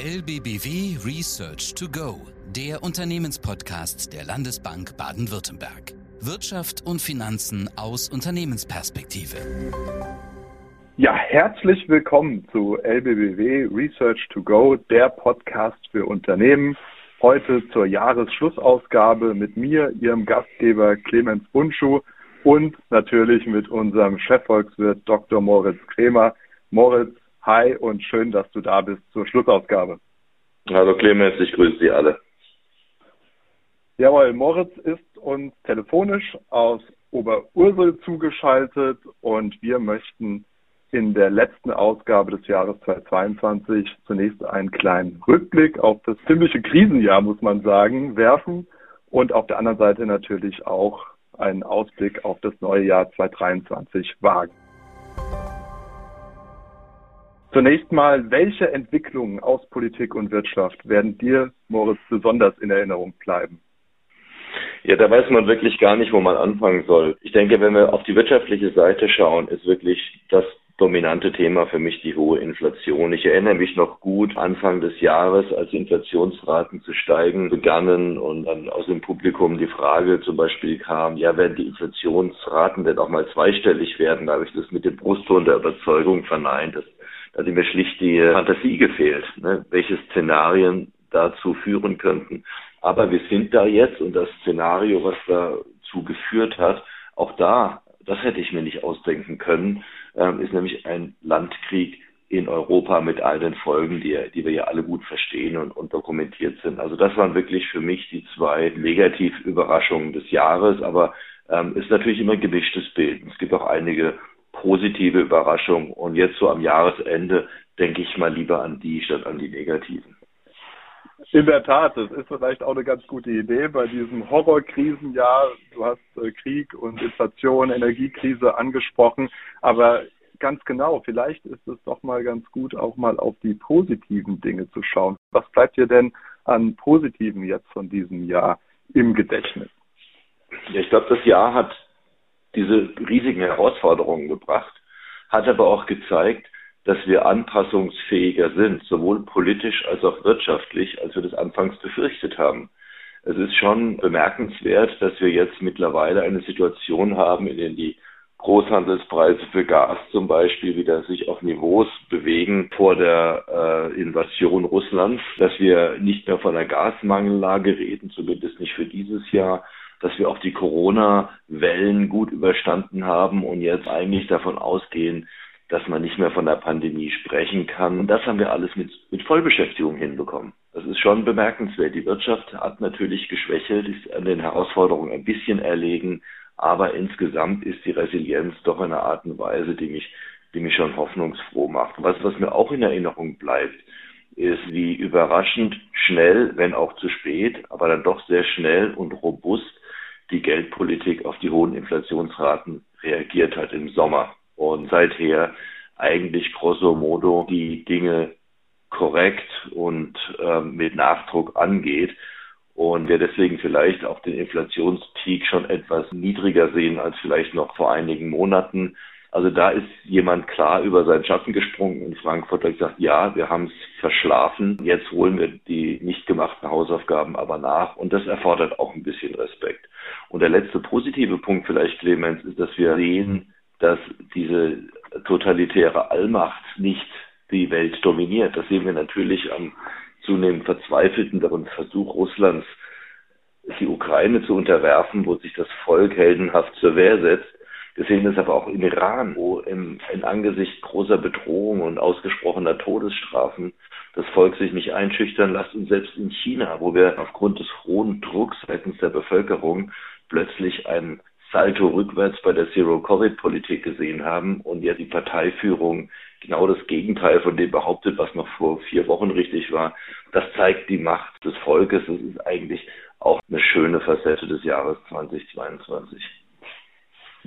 LBBW Research to Go, der Unternehmenspodcast der Landesbank Baden-Württemberg. Wirtschaft und Finanzen aus Unternehmensperspektive. Ja, herzlich willkommen zu LBBW Research to Go, der Podcast für Unternehmen. Heute zur Jahresschlussausgabe mit mir, Ihrem Gastgeber Clemens Bunschuh und natürlich mit unserem Chefvolkswirt Dr. Moritz Kremer. Moritz, hi und schön, dass du da bist zur Schlussausgabe. Hallo Clemens, ich grüße Sie alle. Jawohl, Moritz ist uns telefonisch aus Oberursel zugeschaltet und wir möchten in der letzten Ausgabe des Jahres 2022 zunächst einen kleinen Rückblick auf das ziemliche Krisenjahr, muss man sagen, werfen und auf der anderen Seite natürlich auch einen Ausblick auf das neue Jahr 2023 wagen. Zunächst mal, welche Entwicklungen aus Politik und Wirtschaft werden dir, Moritz, besonders in Erinnerung bleiben? Ja, da weiß man wirklich gar nicht, wo man anfangen soll. Ich denke, wenn wir auf die wirtschaftliche Seite schauen, ist wirklich das dominante Thema für mich die hohe Inflation. Ich erinnere mich noch gut, Anfang des Jahres, als Inflationsraten zu steigen begannen und dann aus dem Publikum die Frage zum Beispiel kam, ja, werden die Inflationsraten denn auch mal zweistellig werden? Da habe ich das mit dem Brustton der Überzeugung verneint. Das, hat mir schlicht die Fantasie gefehlt, ne? welche Szenarien dazu führen könnten. Aber wir sind da jetzt und das Szenario, was dazu geführt hat, auch da, das hätte ich mir nicht ausdenken können, ähm, ist nämlich ein Landkrieg in Europa mit all den Folgen, die, die wir ja alle gut verstehen und, und dokumentiert sind. Also das waren wirklich für mich die zwei Negativüberraschungen des Jahres, aber ähm, ist natürlich immer ein gemischtes Bild. Es gibt auch einige positive Überraschungen und jetzt so am Jahresende denke ich mal lieber an die statt an die negativen. In der Tat, das ist vielleicht auch eine ganz gute Idee bei diesem Horrorkrisenjahr. Du hast äh, Krieg und Inflation, Energiekrise angesprochen, aber ganz genau, vielleicht ist es doch mal ganz gut, auch mal auf die positiven Dinge zu schauen. Was bleibt dir denn an Positiven jetzt von diesem Jahr im Gedächtnis? Ja, ich glaube, das Jahr hat diese riesigen Herausforderungen gebracht, hat aber auch gezeigt, dass wir anpassungsfähiger sind, sowohl politisch als auch wirtschaftlich, als wir das anfangs befürchtet haben. Es ist schon bemerkenswert, dass wir jetzt mittlerweile eine Situation haben, in der die Großhandelspreise für Gas zum Beispiel wieder sich auf Niveaus bewegen vor der äh, Invasion Russlands, dass wir nicht mehr von einer Gasmangellage reden, zumindest nicht für dieses Jahr, dass wir auch die Corona-Wellen gut überstanden haben und jetzt eigentlich davon ausgehen, dass man nicht mehr von der Pandemie sprechen kann. Und das haben wir alles mit, mit Vollbeschäftigung hinbekommen. Das ist schon bemerkenswert. Die Wirtschaft hat natürlich geschwächelt, ist an den Herausforderungen ein bisschen erlegen, aber insgesamt ist die Resilienz doch eine Art und Weise, die mich, die mich schon hoffnungsfroh macht. Was, was mir auch in Erinnerung bleibt, ist, wie überraschend schnell, wenn auch zu spät, aber dann doch sehr schnell und robust die Geldpolitik auf die hohen Inflationsraten reagiert hat im Sommer und seither eigentlich grosso modo die Dinge korrekt und ähm, mit Nachdruck angeht und wir deswegen vielleicht auch den Inflationspeak schon etwas niedriger sehen als vielleicht noch vor einigen Monaten. Also da ist jemand klar über seinen Schatten gesprungen in Frankfurt und gesagt, ja, wir haben es verschlafen, jetzt holen wir die nicht gemachten Hausaufgaben aber nach und das erfordert auch ein bisschen Respekt. Und der letzte positive Punkt vielleicht, Clemens, ist, dass wir sehen, dass diese totalitäre Allmacht nicht die Welt dominiert. Das sehen wir natürlich am zunehmend verzweifelten Versuch Russlands, die Ukraine zu unterwerfen, wo sich das Volk heldenhaft zur Wehr setzt. Wir sehen das aber auch im Iran, wo im, in Angesicht großer Bedrohung und ausgesprochener Todesstrafen das Volk sich nicht einschüchtern lässt und selbst in China, wo wir aufgrund des hohen Drucks seitens der Bevölkerung plötzlich einen Salto rückwärts bei der Zero-Covid-Politik gesehen haben und jetzt die Parteiführung genau das Gegenteil von dem behauptet, was noch vor vier Wochen richtig war. Das zeigt die Macht des Volkes. Das ist eigentlich auch eine schöne Facette des Jahres 2022.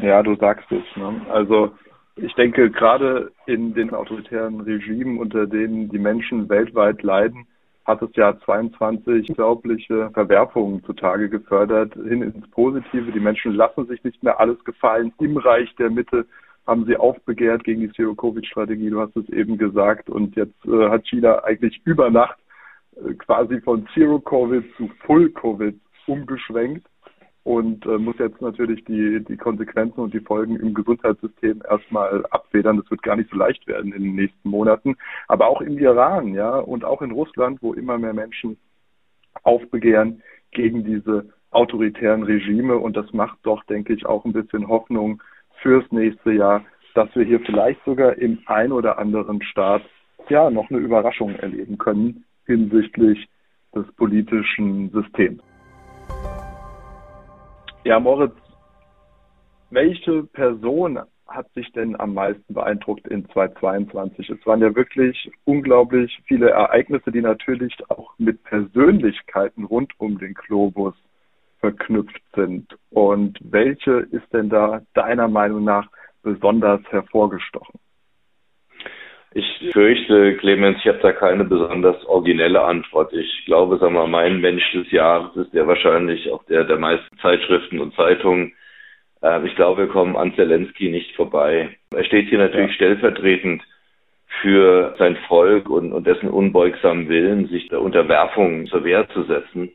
Ja, du sagst es. Ne? Also ich denke, gerade in den autoritären Regimen, unter denen die Menschen weltweit leiden, hat das Jahr 22 unglaubliche Verwerfungen zutage gefördert, hin ins Positive. Die Menschen lassen sich nicht mehr alles gefallen. Im Reich der Mitte haben sie aufbegehrt gegen die Zero-Covid-Strategie, du hast es eben gesagt. Und jetzt äh, hat China eigentlich über Nacht quasi von Zero Covid zu Full Covid umgeschwenkt und äh, muss jetzt natürlich die, die Konsequenzen und die Folgen im Gesundheitssystem erstmal abfedern. Das wird gar nicht so leicht werden in den nächsten Monaten. Aber auch im Iran, ja, und auch in Russland, wo immer mehr Menschen aufbegehren gegen diese autoritären Regime. Und das macht doch, denke ich, auch ein bisschen Hoffnung fürs nächste Jahr, dass wir hier vielleicht sogar im ein oder anderen Staat ja noch eine Überraschung erleben können hinsichtlich des politischen Systems. Ja, Moritz, welche Person hat sich denn am meisten beeindruckt in 2022? Es waren ja wirklich unglaublich viele Ereignisse, die natürlich auch mit Persönlichkeiten rund um den Globus verknüpft sind. Und welche ist denn da deiner Meinung nach besonders hervorgestochen? Ich fürchte, Clemens, ich habe da keine besonders originelle Antwort. Ich glaube, sagen wir, mein Mensch des Jahres ist der wahrscheinlich auch der der meisten Zeitschriften und Zeitungen. Äh, ich glaube, wir kommen an Zelensky nicht vorbei. Er steht hier natürlich ja. stellvertretend für sein Volk und, und dessen unbeugsamen Willen, sich der Unterwerfung zur Wehr zu setzen.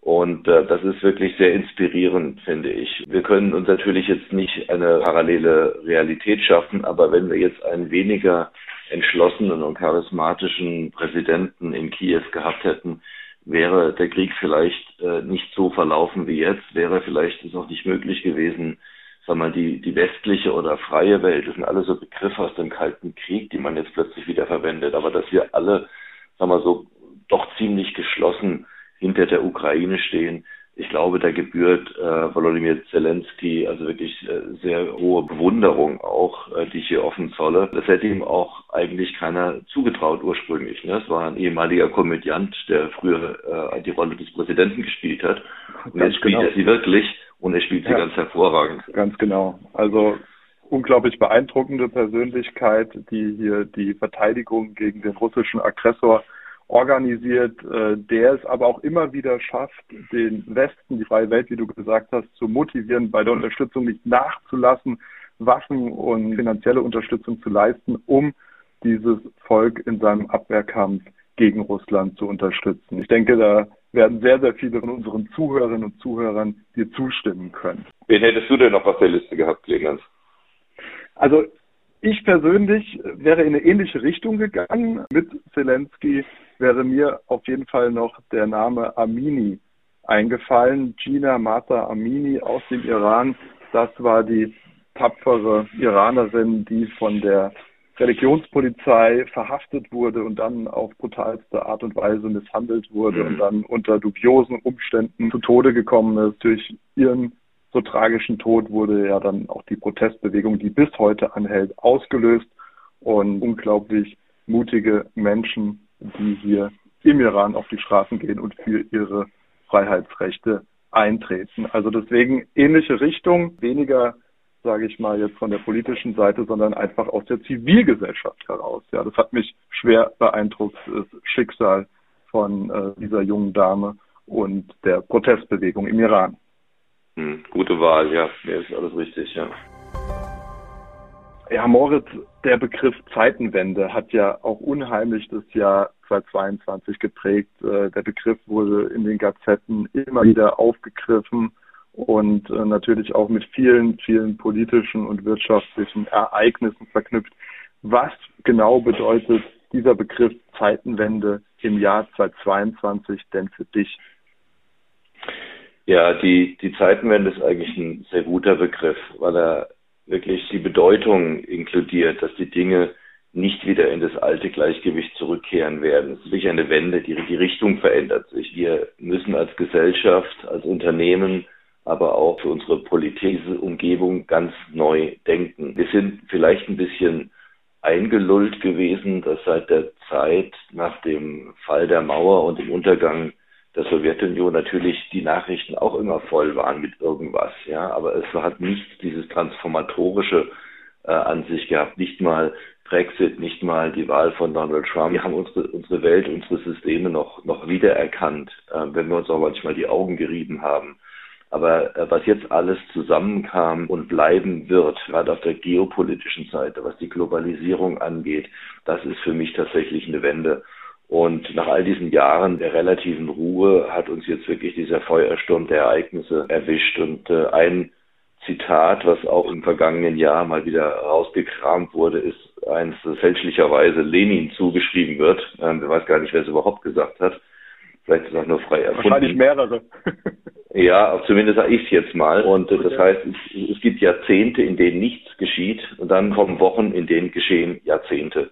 Und äh, das ist wirklich sehr inspirierend, finde ich. Wir können uns natürlich jetzt nicht eine parallele Realität schaffen, aber wenn wir jetzt einen weniger entschlossenen und charismatischen Präsidenten in Kiew gehabt hätten, wäre der Krieg vielleicht äh, nicht so verlaufen wie jetzt, wäre vielleicht es auch nicht möglich gewesen, sagen wir, die, die westliche oder freie Welt, das sind alle so Begriffe aus dem Kalten Krieg, die man jetzt plötzlich wieder verwendet, aber dass wir alle, sagen wir so, doch ziemlich geschlossen hinter der Ukraine stehen, ich glaube, da gebührt äh, Volodymyr Zelensky also wirklich äh, sehr hohe Bewunderung auch, äh, die ich hier offen zolle. Das hätte ihm auch eigentlich keiner zugetraut ursprünglich. Ne? Es war ein ehemaliger Komödiant, der früher äh, die Rolle des Präsidenten gespielt hat. Und jetzt spielt genau. er sie wirklich und er spielt sie ja, ganz hervorragend. Ganz genau. Also unglaublich beeindruckende Persönlichkeit, die hier die Verteidigung gegen den russischen Aggressor organisiert, äh, der es aber auch immer wieder schafft, den Westen, die freie Welt, wie du gesagt hast, zu motivieren, bei der Unterstützung nicht nachzulassen, Waffen und finanzielle Unterstützung zu leisten, um dieses Volk in seinem Abwehrkampf gegen Russland zu unterstützen. Ich denke, da werden sehr, sehr viele von unseren Zuhörerinnen und Zuhörern dir zustimmen können. Wen hättest du denn noch auf der Liste gehabt, Clemens? Also ich persönlich wäre in eine ähnliche Richtung gegangen. Mit Zelensky wäre mir auf jeden Fall noch der Name Amini eingefallen. Gina Mata Amini aus dem Iran. Das war die tapfere Iranerin, die von der Religionspolizei verhaftet wurde und dann auf brutalste Art und Weise misshandelt wurde mhm. und dann unter dubiosen Umständen zu Tode gekommen ist. Durch ihren so tragischen Tod wurde ja dann auch die Protestbewegung, die bis heute anhält, ausgelöst und unglaublich mutige Menschen, die hier im Iran auf die Straßen gehen und für ihre Freiheitsrechte eintreten. Also deswegen ähnliche Richtung, weniger sage ich mal jetzt von der politischen Seite, sondern einfach aus der Zivilgesellschaft heraus. Ja, das hat mich schwer beeindruckt, das Schicksal von äh, dieser jungen Dame und der Protestbewegung im Iran. Hm, gute Wahl, ja. Ja, ist alles richtig, ja. Ja, Moritz, der Begriff Zeitenwende hat ja auch unheimlich das Jahr 2022 geprägt. Äh, der Begriff wurde in den Gazetten immer wieder aufgegriffen und äh, natürlich auch mit vielen, vielen politischen und wirtschaftlichen Ereignissen verknüpft. Was genau bedeutet dieser Begriff Zeitenwende im Jahr 2022 denn für dich? Ja, die, die Zeitenwende ist eigentlich ein sehr guter Begriff, weil er wirklich die Bedeutung inkludiert, dass die Dinge nicht wieder in das alte Gleichgewicht zurückkehren werden. Es ist wirklich eine Wende, die, die Richtung verändert sich. Wir müssen als Gesellschaft, als Unternehmen, aber auch für unsere politische Umgebung ganz neu denken. Wir sind vielleicht ein bisschen eingelullt gewesen, dass seit der Zeit nach dem Fall der Mauer und dem Untergang der Sowjetunion natürlich die Nachrichten auch immer voll waren mit irgendwas, ja, aber es hat nicht dieses transformatorische äh, an sich gehabt, nicht mal Brexit, nicht mal die Wahl von Donald Trump. Wir haben unsere, unsere Welt, unsere Systeme noch, noch wiedererkannt, äh, wenn wir uns auch manchmal die Augen gerieben haben. Aber äh, was jetzt alles zusammenkam und bleiben wird, gerade auf der geopolitischen Seite, was die Globalisierung angeht, das ist für mich tatsächlich eine Wende. Und nach all diesen Jahren der relativen Ruhe hat uns jetzt wirklich dieser Feuersturm der Ereignisse erwischt. Und äh, ein Zitat, was auch im vergangenen Jahr mal wieder rausgekramt wurde, ist eins, das fälschlicherweise Lenin zugeschrieben wird. Ähm, ich weiß gar nicht, wer es überhaupt gesagt hat. Vielleicht ist es auch nur frei erfunden. Wahrscheinlich mehrere. ja, zumindest sage ich es jetzt mal. Und äh, das heißt, es, es gibt Jahrzehnte, in denen nichts geschieht. Und dann kommen Wochen, in denen geschehen Jahrzehnte.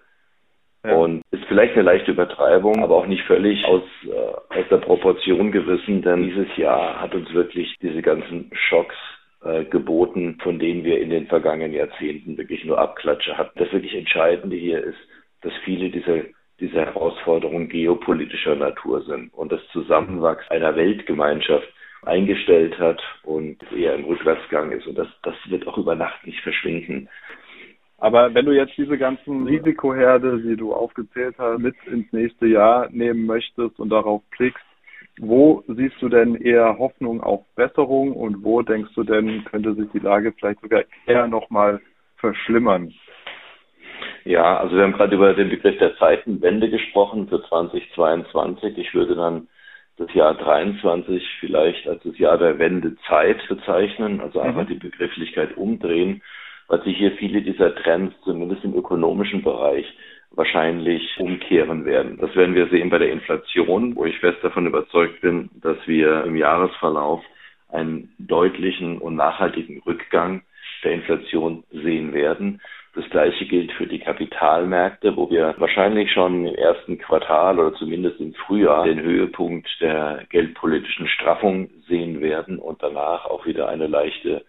Und ist vielleicht eine leichte Übertreibung, aber auch nicht völlig aus, äh, aus der Proportion gerissen, denn dieses Jahr hat uns wirklich diese ganzen Schocks äh, geboten, von denen wir in den vergangenen Jahrzehnten wirklich nur Abklatsche hatten. Das wirklich Entscheidende hier ist, dass viele dieser diese Herausforderungen geopolitischer Natur sind und das Zusammenwachsen einer Weltgemeinschaft eingestellt hat und eher im Rückwärtsgang ist. Und das, das wird auch über Nacht nicht verschwinden. Aber wenn du jetzt diese ganzen Risikoherde, die du aufgezählt hast, mit ins nächste Jahr nehmen möchtest und darauf blickst, wo siehst du denn eher Hoffnung auf Besserung und wo denkst du denn, könnte sich die Lage vielleicht sogar eher nochmal verschlimmern? Ja, also wir haben gerade über den Begriff der Zeitenwende gesprochen für 2022. Ich würde dann das Jahr 23 vielleicht als das Jahr der Wendezeit bezeichnen, also einfach mhm. die Begrifflichkeit umdrehen, weil sich hier viele dieser Trends, zumindest im ökonomischen Bereich, wahrscheinlich umkehren werden. Das werden wir sehen bei der Inflation, wo ich fest davon überzeugt bin, dass wir im Jahresverlauf einen deutlichen und nachhaltigen Rückgang der Inflation sehen werden. Das gleiche gilt für die Kapitalmärkte, wo wir wahrscheinlich schon im ersten Quartal oder zumindest im Frühjahr den Höhepunkt der geldpolitischen Straffung sehen werden und danach auch wieder eine leichte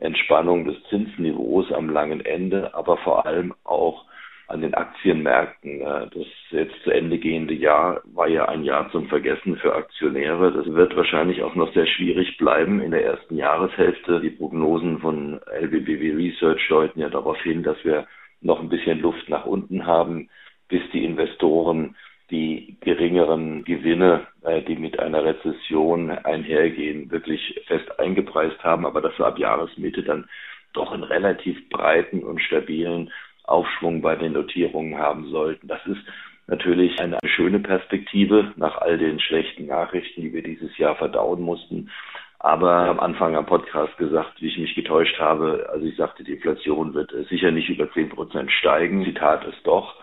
Entspannung des Zinsniveaus am langen Ende, aber vor allem auch an den Aktienmärkten. Äh, das jetzt zu Ende gehende Jahr war ja ein Jahr zum Vergessen für Aktionäre. Das wird wahrscheinlich auch noch sehr schwierig bleiben in der ersten Jahreshälfte. Die Prognosen von LBBW Research deuten ja darauf hin, dass wir noch ein bisschen Luft nach unten haben, bis die Investoren die geringeren Gewinne, äh, die mit einer Rezession einhergehen, wirklich fest eingepreist haben, aber dass wir ab Jahresmitte dann doch einen relativ breiten und stabilen Aufschwung bei den Notierungen haben sollten. Das ist natürlich eine schöne Perspektive nach all den schlechten Nachrichten, die wir dieses Jahr verdauen mussten. Aber am Anfang am Podcast gesagt, wie ich mich getäuscht habe. Also ich sagte, die Inflation wird sicher nicht über 10 Prozent steigen. Sie tat es doch.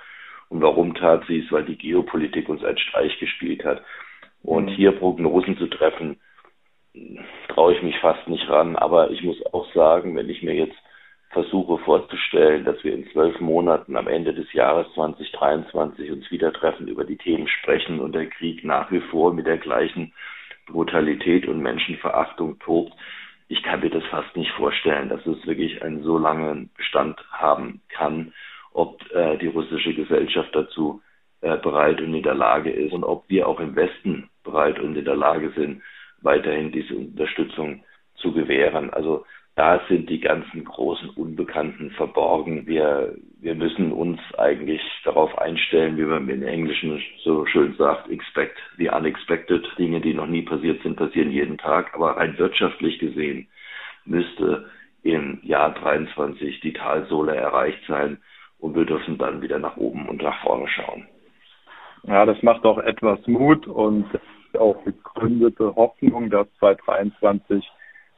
Und warum tat sie es? Weil die Geopolitik uns einen Streich gespielt hat. Und mhm. hier Prognosen zu treffen, traue ich mich fast nicht ran. Aber ich muss auch sagen, wenn ich mir jetzt versuche vorzustellen, dass wir in zwölf Monaten am Ende des Jahres 2023 uns wieder treffen, über die Themen sprechen und der Krieg nach wie vor mit der gleichen Brutalität und Menschenverachtung tobt. Ich kann mir das fast nicht vorstellen, dass es wirklich einen so langen Bestand haben kann, ob äh, die russische Gesellschaft dazu äh, bereit und in der Lage ist und ob wir auch im Westen bereit und in der Lage sind, weiterhin diese Unterstützung zu gewähren. Also da sind die ganzen großen Unbekannten verborgen. Wir, wir müssen uns eigentlich darauf einstellen, wie man im Englischen so schön sagt, expect the unexpected. Dinge, die noch nie passiert sind, passieren jeden Tag. Aber rein wirtschaftlich gesehen müsste im Jahr 23 die Talsohle erreicht sein und wir dürfen dann wieder nach oben und nach vorne schauen. Ja, das macht auch etwas Mut und auch begründete Hoffnung, dass 2023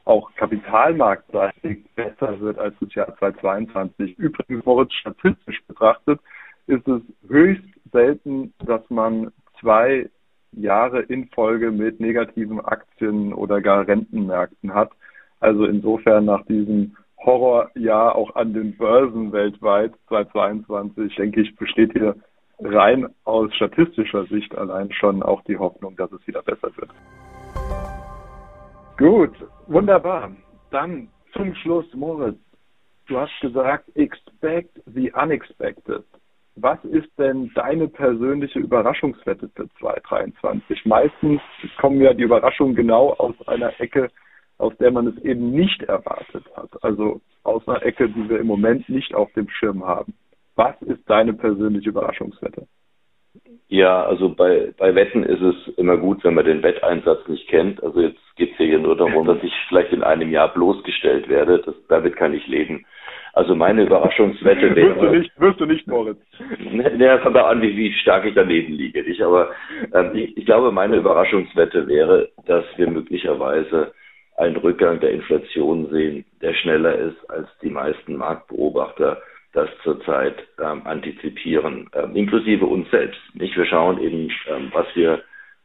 auch kapitalmarktseitig besser wird als das Jahr 2022. Übrigens, Moritz, statistisch betrachtet ist es höchst selten, dass man zwei Jahre in Folge mit negativen Aktien oder gar Rentenmärkten hat. Also insofern nach diesem Horrorjahr auch an den Börsen weltweit 2022, denke ich, besteht hier rein aus statistischer Sicht allein schon auch die Hoffnung, dass es wieder besser wird. Gut, wunderbar. Dann zum Schluss, Moritz. Du hast gesagt, expect the unexpected. Was ist denn deine persönliche Überraschungswette für 2023? Meistens kommen ja die Überraschungen genau aus einer Ecke, aus der man es eben nicht erwartet hat. Also aus einer Ecke, die wir im Moment nicht auf dem Schirm haben. Was ist deine persönliche Überraschungswette? Ja, also bei, bei Wetten ist es immer gut, wenn man den Wetteinsatz nicht kennt. Also jetzt geht es hier nur darum, dass ich vielleicht in einem Jahr bloßgestellt werde. Das, damit kann ich leben. Also meine Überraschungswette wäre. wirst, du nicht, wirst du nicht, Moritz. Ne, ne, kommt auch an, wie, wie stark ich daneben liege. Ich, aber ähm, ich, ich glaube, meine Überraschungswette wäre, dass wir möglicherweise einen Rückgang der Inflation sehen, der schneller ist, als die meisten Marktbeobachter das zurzeit ähm, antizipieren, ähm, inklusive uns selbst. Nicht? Wir schauen eben, ähm, was wir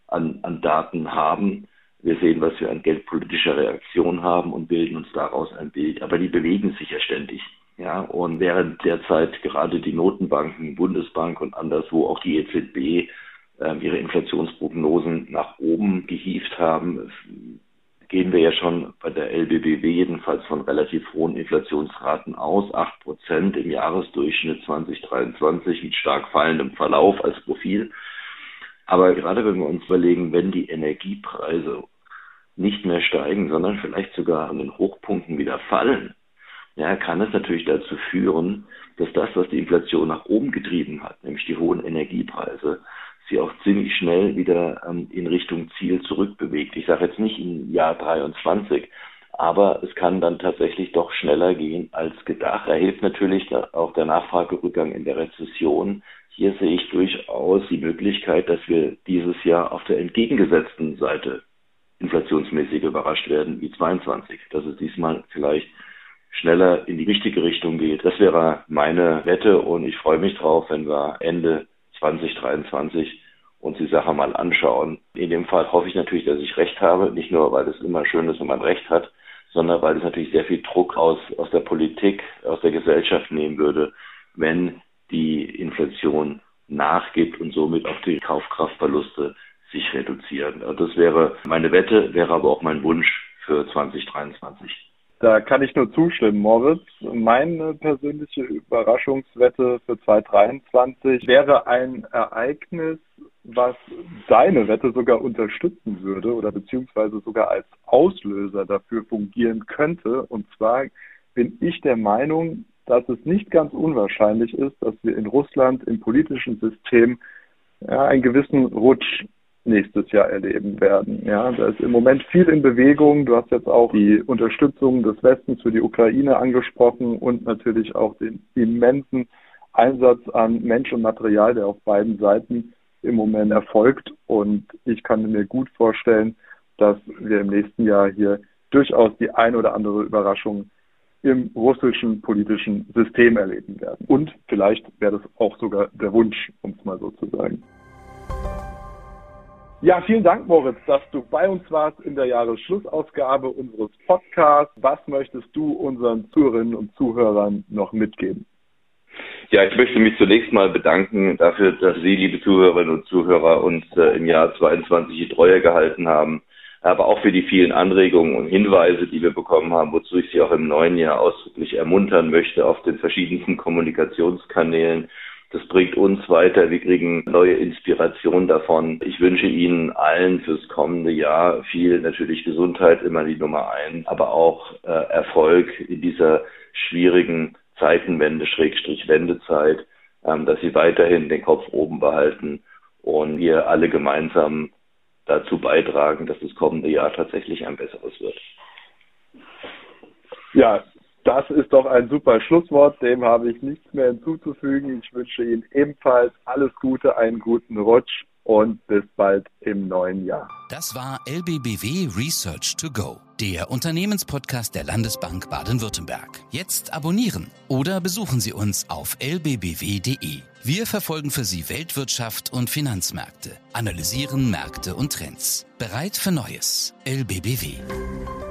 an, an Daten haben. Wir sehen, was wir an geldpolitischer Reaktion haben und bilden uns daraus ein Bild. Aber die bewegen sich ja ständig. Ja, und während derzeit gerade die Notenbanken, Bundesbank und anderswo auch die EZB äh, ihre Inflationsprognosen nach oben gehievt haben, gehen wir ja schon bei der LBBW jedenfalls von relativ hohen Inflationsraten aus, acht Prozent im Jahresdurchschnitt 2023 mit stark fallendem Verlauf als Profil. Aber gerade wenn wir uns überlegen, wenn die Energiepreise nicht mehr steigen, sondern vielleicht sogar an den Hochpunkten wieder fallen, ja, kann es natürlich dazu führen, dass das, was die Inflation nach oben getrieben hat, nämlich die hohen Energiepreise, sie auch ziemlich schnell wieder ähm, in Richtung Ziel zurückbewegt. Ich sage jetzt nicht im Jahr 23, aber es kann dann tatsächlich doch schneller gehen als gedacht. Da hilft natürlich auch der Nachfragerückgang in der Rezession. Hier sehe ich durchaus die Möglichkeit, dass wir dieses Jahr auf der entgegengesetzten Seite inflationsmäßig überrascht werden wie 22. Dass es diesmal vielleicht schneller in die richtige Richtung geht. Das wäre meine Wette und ich freue mich drauf, wenn wir Ende 2023 uns die Sache mal anschauen. In dem Fall hoffe ich natürlich, dass ich recht habe, nicht nur, weil es immer schön ist, wenn man recht hat, sondern weil es natürlich sehr viel Druck aus, aus der Politik, aus der Gesellschaft nehmen würde, wenn die Inflation nachgibt und somit auch die Kaufkraftverluste sich reduzieren. Das wäre meine Wette, wäre aber auch mein Wunsch für 2023. Da kann ich nur zustimmen, Moritz. Meine persönliche Überraschungswette für 2023 wäre ein Ereignis, was deine Wette sogar unterstützen würde oder beziehungsweise sogar als Auslöser dafür fungieren könnte. Und zwar bin ich der Meinung, dass es nicht ganz unwahrscheinlich ist, dass wir in Russland im politischen System ja, einen gewissen Rutsch nächstes Jahr erleben werden. Ja, da ist im Moment viel in Bewegung. Du hast jetzt auch die Unterstützung des Westens für die Ukraine angesprochen und natürlich auch den immensen Einsatz an Mensch und Material, der auf beiden Seiten im Moment erfolgt. Und ich kann mir gut vorstellen, dass wir im nächsten Jahr hier durchaus die ein oder andere Überraschung im russischen politischen System erleben werden. Und vielleicht wäre das auch sogar der Wunsch, um es mal so zu sagen. Ja, vielen Dank, Moritz, dass du bei uns warst in der Jahresschlussausgabe unseres Podcasts. Was möchtest du unseren Zuhörerinnen und Zuhörern noch mitgeben? Ja, ich möchte mich zunächst mal bedanken dafür, dass Sie, liebe Zuhörerinnen und Zuhörer, uns äh, im Jahr 22 die Treue gehalten haben, aber auch für die vielen Anregungen und Hinweise, die wir bekommen haben, wozu ich Sie auch im neuen Jahr ausdrücklich ermuntern möchte auf den verschiedensten Kommunikationskanälen das bringt uns weiter. Wir kriegen neue Inspiration davon. Ich wünsche Ihnen allen fürs kommende Jahr viel natürlich Gesundheit, immer die Nummer eins, aber auch äh, Erfolg in dieser schwierigen Zeitenwende, Schrägstrich Wendezeit, ähm, dass Sie weiterhin den Kopf oben behalten und wir alle gemeinsam dazu beitragen, dass das kommende Jahr tatsächlich ein besseres wird. Ja, das ist doch ein super Schlusswort. Dem habe ich nichts mehr hinzuzufügen. Ich wünsche Ihnen ebenfalls alles Gute, einen guten Rutsch und bis bald im neuen Jahr. Das war LBBW Research to Go, der Unternehmenspodcast der Landesbank Baden-Württemberg. Jetzt abonnieren oder besuchen Sie uns auf lbbw.de. Wir verfolgen für Sie Weltwirtschaft und Finanzmärkte, analysieren Märkte und Trends. Bereit für Neues. LBBW.